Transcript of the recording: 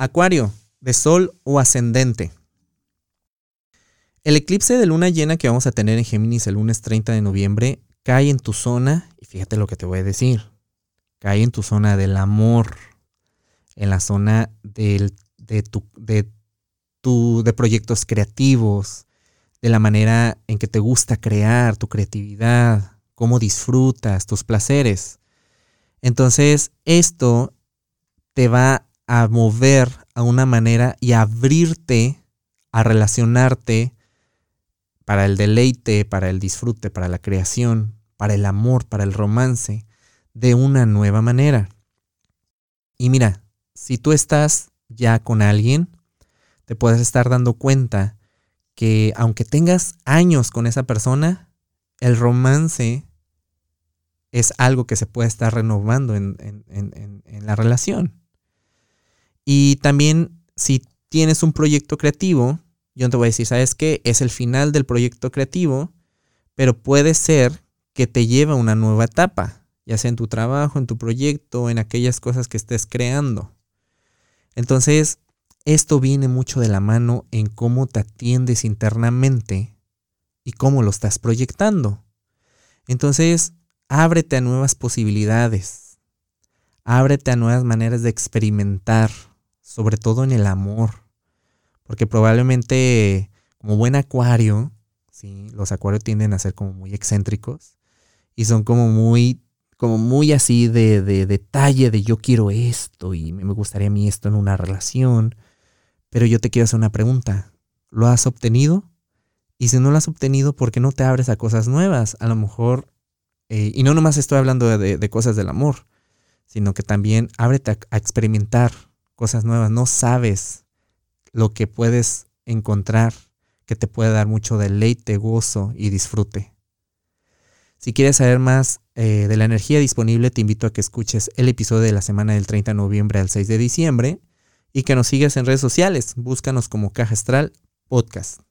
Acuario, de Sol o ascendente. El eclipse de luna llena que vamos a tener en Géminis el lunes 30 de noviembre cae en tu zona, y fíjate lo que te voy a decir, cae en tu zona del amor, en la zona de, tu, de, tu, de proyectos creativos, de la manera en que te gusta crear, tu creatividad, cómo disfrutas, tus placeres. Entonces, esto te va a mover a una manera y abrirte a relacionarte para el deleite, para el disfrute, para la creación, para el amor, para el romance, de una nueva manera. Y mira, si tú estás ya con alguien, te puedes estar dando cuenta que aunque tengas años con esa persona, el romance es algo que se puede estar renovando en, en la relación. Y también si tienes un proyecto creativo, yo te voy a decir, ¿sabes qué? Es el final del proyecto creativo, pero puede ser que te lleve a una nueva etapa, ya sea en tu trabajo, en tu proyecto, en aquellas cosas que estés creando. Entonces, esto viene mucho de la mano en cómo te atiendes internamente y cómo lo estás proyectando. Entonces, ábrete a nuevas posibilidades. Ábrete a nuevas maneras de experimentar sobre todo en el amor. Porque probablemente como buen acuario, ¿sí? los acuarios tienden a ser como muy excéntricos y son como muy, como muy así de, de detalle de yo quiero esto y me gustaría a mí esto en una relación. Pero yo te quiero hacer una pregunta. ¿Lo has obtenido? Y si no lo has obtenido, ¿por qué no te abres a cosas nuevas? A lo mejor, eh, y no nomás estoy hablando de, cosas del amor, sino que también ábrete a experimentar cosas nuevas, no sabes lo que puedes encontrar que te puede dar mucho deleite, gozo y disfrute. Si quieres saber más eh, de la energía disponible, te invito a que escuches el episodio de la semana del 30 de noviembre al 6 de diciembre y que nos sigas en redes sociales. Búscanos como Caja Astral Podcast.